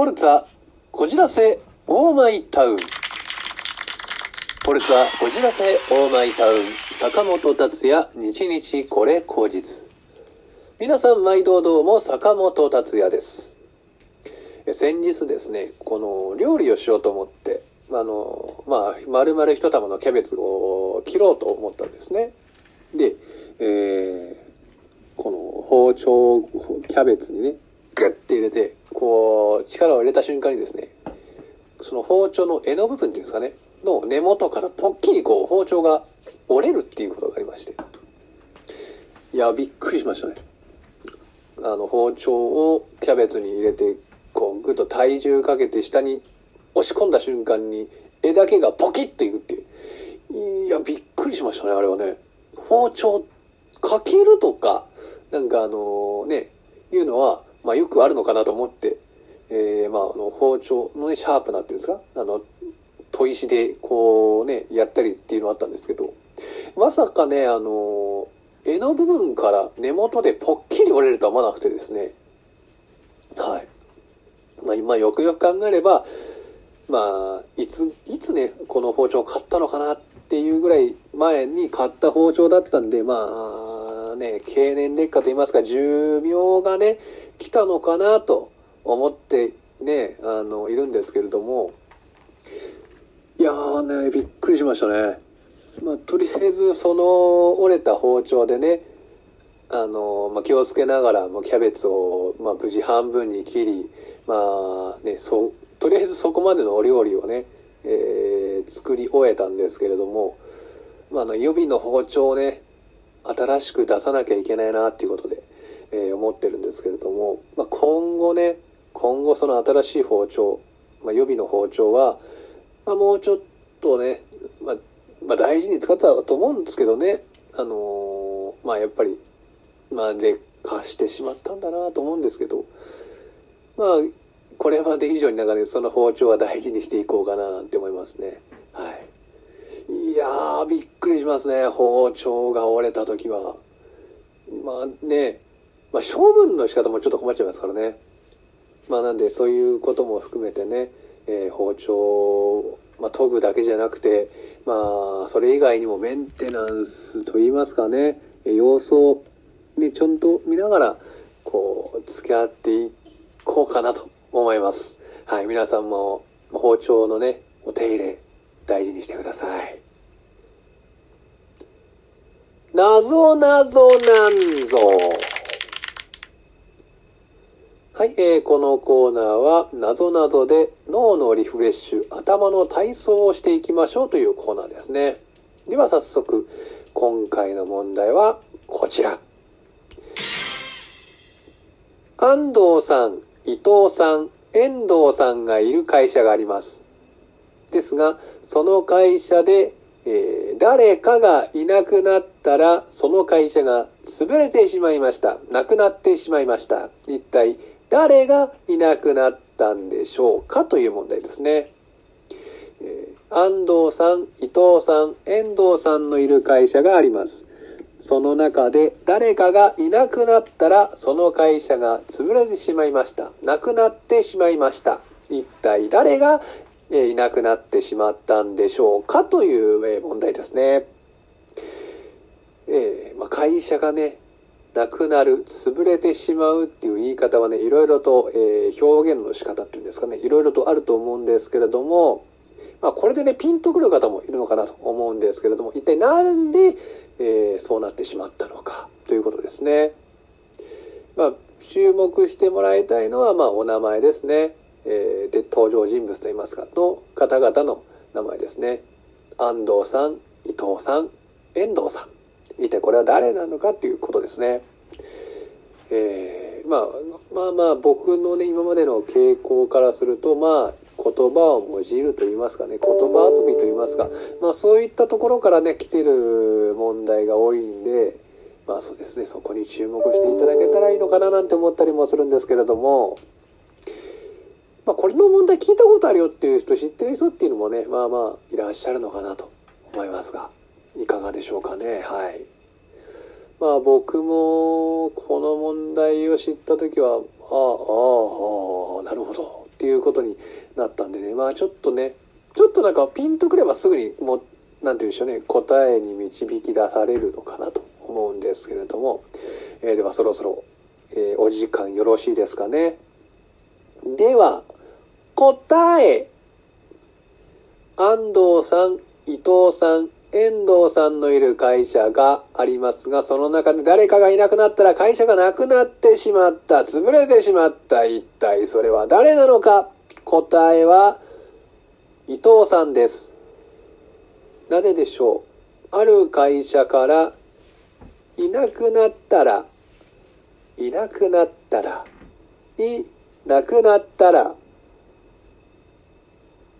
ポルツァ、こじらせ、オーマイタウン。ポルツァ、こじらせ、オーマイタウン。坂本達也、日々これ口実。皆さん、毎度どうも、坂本達也です。先日ですね、この料理をしようと思って、あの、まあ、丸々一玉のキャベツを切ろうと思ったんですね。で、えー、この包丁、キャベツにね、グッて入れて、こう、力を入れた瞬間にですね、その包丁の柄の部分っていうんですかね、の根元からポッキリこう包丁が折れるっていうことがありまして。いや、びっくりしましたね。あの、包丁をキャベツに入れて、こう、ぐっと体重かけて下に押し込んだ瞬間に、柄だけがポキッといくっていう。いや、びっくりしましたね、あれはね。包丁、かけるとか、なんかあのね、いうのは、まあよくあるのかなと思って、えー、まああの、包丁のね、シャープなっていうんですか？あの、砥石でこうね、やったりっていうのはあったんですけど、まさかね、あの、柄の部分から根元でポッキリ折れるとは思わなくてですね、はい。まあ今よくよく考えれば、まあ、いつ、いつね、この包丁を買ったのかなっていうぐらい前に買った包丁だったんで、まあ、ね、経年劣化と言いますか、寿命がね、来たのかなと思ってね、あの、いるんですけれども、いやーね、びっくりしましたね。まあ、とりあえず、その折れた包丁でね、あの、まあ、気をつけながら、もキャベツを、まあ、無事半分に切り、まあ、ね、そう、とりあえずそこまでのお料理をね、えー、作り終えたんですけれども、ま、あの、予備の包丁をね、新しく出さなきゃいけないなっていうことで、えー、思ってるんですけれども、まあ、今後ね、今後その新しい包丁、まあ、予備の包丁は、まあ、もうちょっとね、まあ、まあ、大事に使ったと思うんですけどね、あのーまあ、やっぱり、まあ、劣化してしまったんだなと思うんですけど、まあ、これまで以上になんかね、その包丁は大事にしていこうかなって思いますね。はい。いやー、びっくりしますね。包丁が折れた時は。まあね、まあ処分の仕方もちょっと困っちゃいますからね。まあなんでそういうことも含めてね、えー包丁、まあ研ぐだけじゃなくて、まあそれ以外にもメンテナンスといいますかね、様子をね、ちゃんと見ながら、こう、付き合っていこうかなと思います。はい、皆さんも包丁のね、お手入れ大事にしてください。謎謎なぞなんぞ。はい、えーこのコーナーは、謎謎で脳のリフレッシュ、頭の体操をしていきましょうというコーナーですね。では早速、今回の問題はこちら。安藤さん、伊藤さん、遠藤さんがいる会社があります。ですが、その会社で、えー誰かがいなくなったら、その会社が潰れてしまいました。なくなってしまいました。一体、誰がいなくなったんでしょうかという問題ですね。え安藤さん、伊藤さん、遠藤さんのいる会社があります。その中で誰かがいなくなったら、その会社が潰れてしまいました。なくなってしまいました。一体誰がえいなくなってしまったんでしょうかというえ問題ですね。えーまあ、会社がね、なくなる、潰れてしまうっていう言い方はね、いろいろと、えー表現の仕方っていうんですかね、いろいろとあると思うんですけれども、まあ、これでね、ピンとくる方もいるのかなと思うんですけれども、一体なんで、えーそうなってしまったのかということですね。まあ、注目してもらいたいのは、まあ、お名前ですね。えーで、登場人物といいますか、の方々の名前ですね。安藤さん、伊藤さん、遠藤さん。一体これは誰なのかっていうことですね。えーまあ、まあまあ、僕のね、今までの傾向からすると、まあ、言葉を用いると言いますかね、言葉遊びと言いますか、まあそういったところからね、来てる問題が多いんで、まあそうですね、そこに注目していただけたらいいのかななんて思ったりもするんですけれども、まあこれの問題聞いたことあるよっていう人、知ってる人っていうのもね、まあまあいらっしゃるのかなと思いますが、いかがでしょうかね、はい。まあ僕もこの問題を知った時は、ああ、ああ、なるほど。っていうことになったんでね、まあちょっとね、ちょっとなんかピンとくればすぐにもう、なんて言うんでしょうね、答えに導き出されるのかなと思うんですけれども、えー、ではそろそろ、えー、お時間よろしいですかね。では、答え。安藤さん、伊藤さん、遠藤さんのいる会社がありますが、その中で誰かがいなくなったら会社がなくなってしまった、潰れてしまった。一体それは誰なのか答えは、伊藤さんです。なぜでしょうある会社からいなくなったら、いなくなったら、いなくなったら、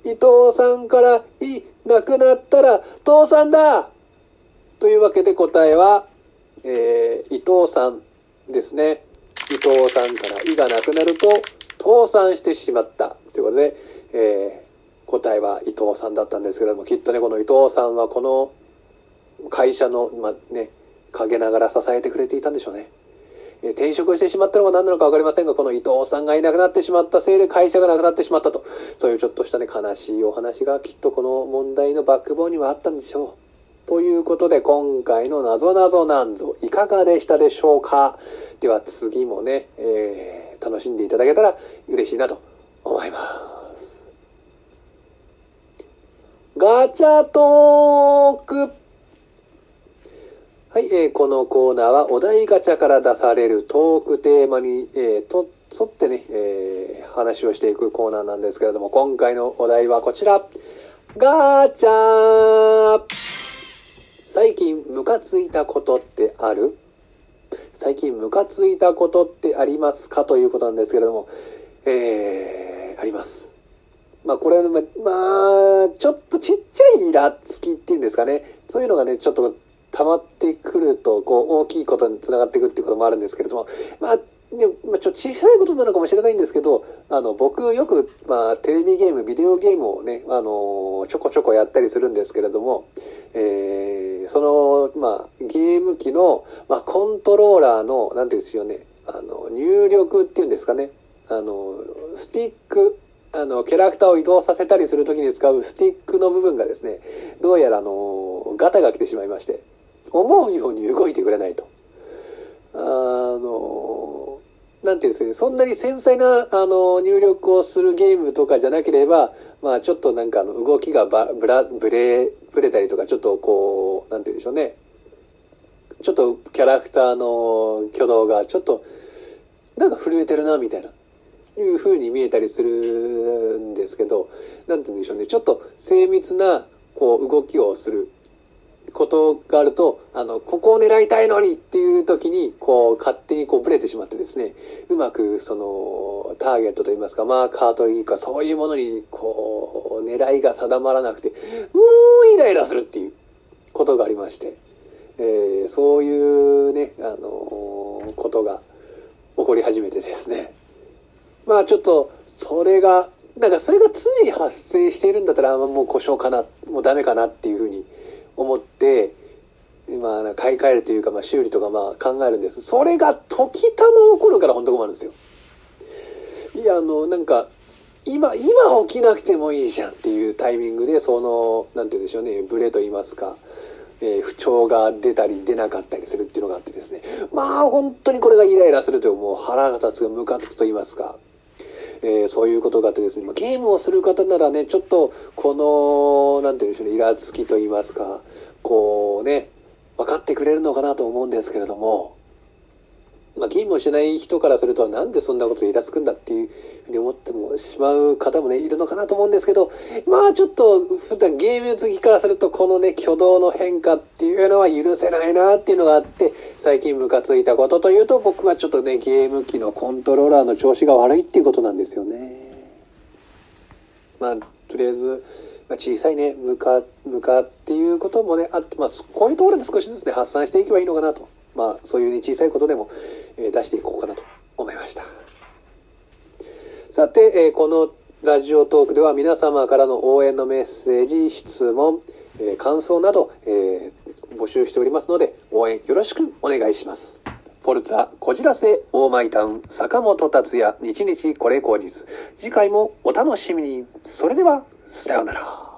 伊藤さんからいなくなったら、父さんだというわけで答えは、えー、伊藤さんですね。伊藤さんからいがなくなると、倒産してしまった。ということで、えー、答えは伊藤さんだったんですけれども、きっとね、この伊藤さんはこの会社の、まあ、ね、陰ながら支えてくれていたんでしょうね。え転職してしまったのが何なのか分かりませんが、この伊藤さんがいなくなってしまったせいで会社がなくなってしまったと。そういうちょっとしたね、悲しいお話がきっとこの問題のバックボーンにはあったんでしょう。ということで、今回のなぞなぞなんぞ、いかがでしたでしょうかでは次もね、えー、楽しんでいただけたら嬉しいなと思います。ガチャトークはい、えー、このコーナーはお題ガチャから出されるトークテーマに、えー、と沿ってね、えー、話をしていくコーナーなんですけれども、今回のお題はこちら。ガチャ最近ムカついたことってある？最近ムカついたことってありますかということなんですけれども、えー、あります。まあこれは、まあ、ちょっとちっちゃいイラつきっていうんですかね。そういうのがね、ちょっと溜まってくると、こう、大きいことにつながっていくっていうこともあるんですけれども、まあ、でまあ、ちょっと小さいことなのかもしれないんですけど、あの、僕よく、まあ、テレビゲーム、ビデオゲームをね、あの、ちょこちょこやったりするんですけれども、えー、その、まあ、ゲーム機の、まあ、コントローラーの、なんていうんですよね、あの、入力っていうんですかね、あの、スティック、あの、キャラクターを移動させたりするときに使うスティックの部分がですね、どうやらあの、ガタが来てしまいまして、思うように動いてくれないと。あの、なんていうんですかね、そんなに繊細な、あの、入力をするゲームとかじゃなければ、まあちょっとなんかあの、動きがば、ぶら、ぶれ、ぶれたりとか、ちょっとこう、なんて言うんでしょうね。ちょっとキャラクターの挙動がちょっと、なんか震えてるな、みたいな。いう風に見えたりするんですけど、なんて言うんでしょうね。ちょっと精密な、こう、動きをする。ことがあると、あの、ここを狙いたいのにっていう時に、こう、勝手にこう、ブレてしまってですね、うまく、その、ターゲットといいますか、マーカーというか、そういうものに、こう、狙いが定まらなくて、もうイライラするっていうことがありまして、えー、そういうね、あの、ことが起こり始めてですね、まあちょっと、それが、なんかそれが常に発生しているんだったら、もう故障かな、もうダメかなっていうふうに思って、まあ、買い替えるというか、まあ、修理とかまあ考えるんです。それが時たま起こるから本当困るんですよ。いや、あの、なんか、今、今起きなくてもいいじゃんっていうタイミングで、その、なんて言うんでしょうね、ブレと言いますか、えー、不調が出たり出なかったりするっていうのがあってですね。まあ、本当にこれがイライラするというもう腹が立つがムカつくと言いますか。えー、そういうことがあってですね、まゲームをする方ならね、ちょっと、この、なんて言うんでしょうね、イラつきと言いますか、こうね、分かってくれるのかなと思うんですけれども、まあ、ゲームをしない人からすると、なんでそんなことイラつくんだっていうふうに思ってもしまう方もね、いるのかなと思うんですけど、まあちょっと、普段ゲーム好きからすると、このね、挙動の変化っていうのは許せないなっていうのがあって、最近ムカついたことというと、僕はちょっとね、ゲーム機のコントローラーの調子が悪いっていうことなんですよね。まあ、とりあえず、まあ、小さいね、ムカ、ムカっていうこともね、あって、まあ、こういうところで少しずつね、発散していけばいいのかなと。まあ、そういうね、小さいことでも、え、出していこうかなと思いました。さて、え、このラジオトークでは皆様からの応援のメッセージ、質問、え、感想など、え、募集しておりますので、応援よろしくお願いします。フォルツァ、こじらせ、オーマイタウン、坂本達也、日日これ口実。次回もお楽しみに。それでは、さようなら。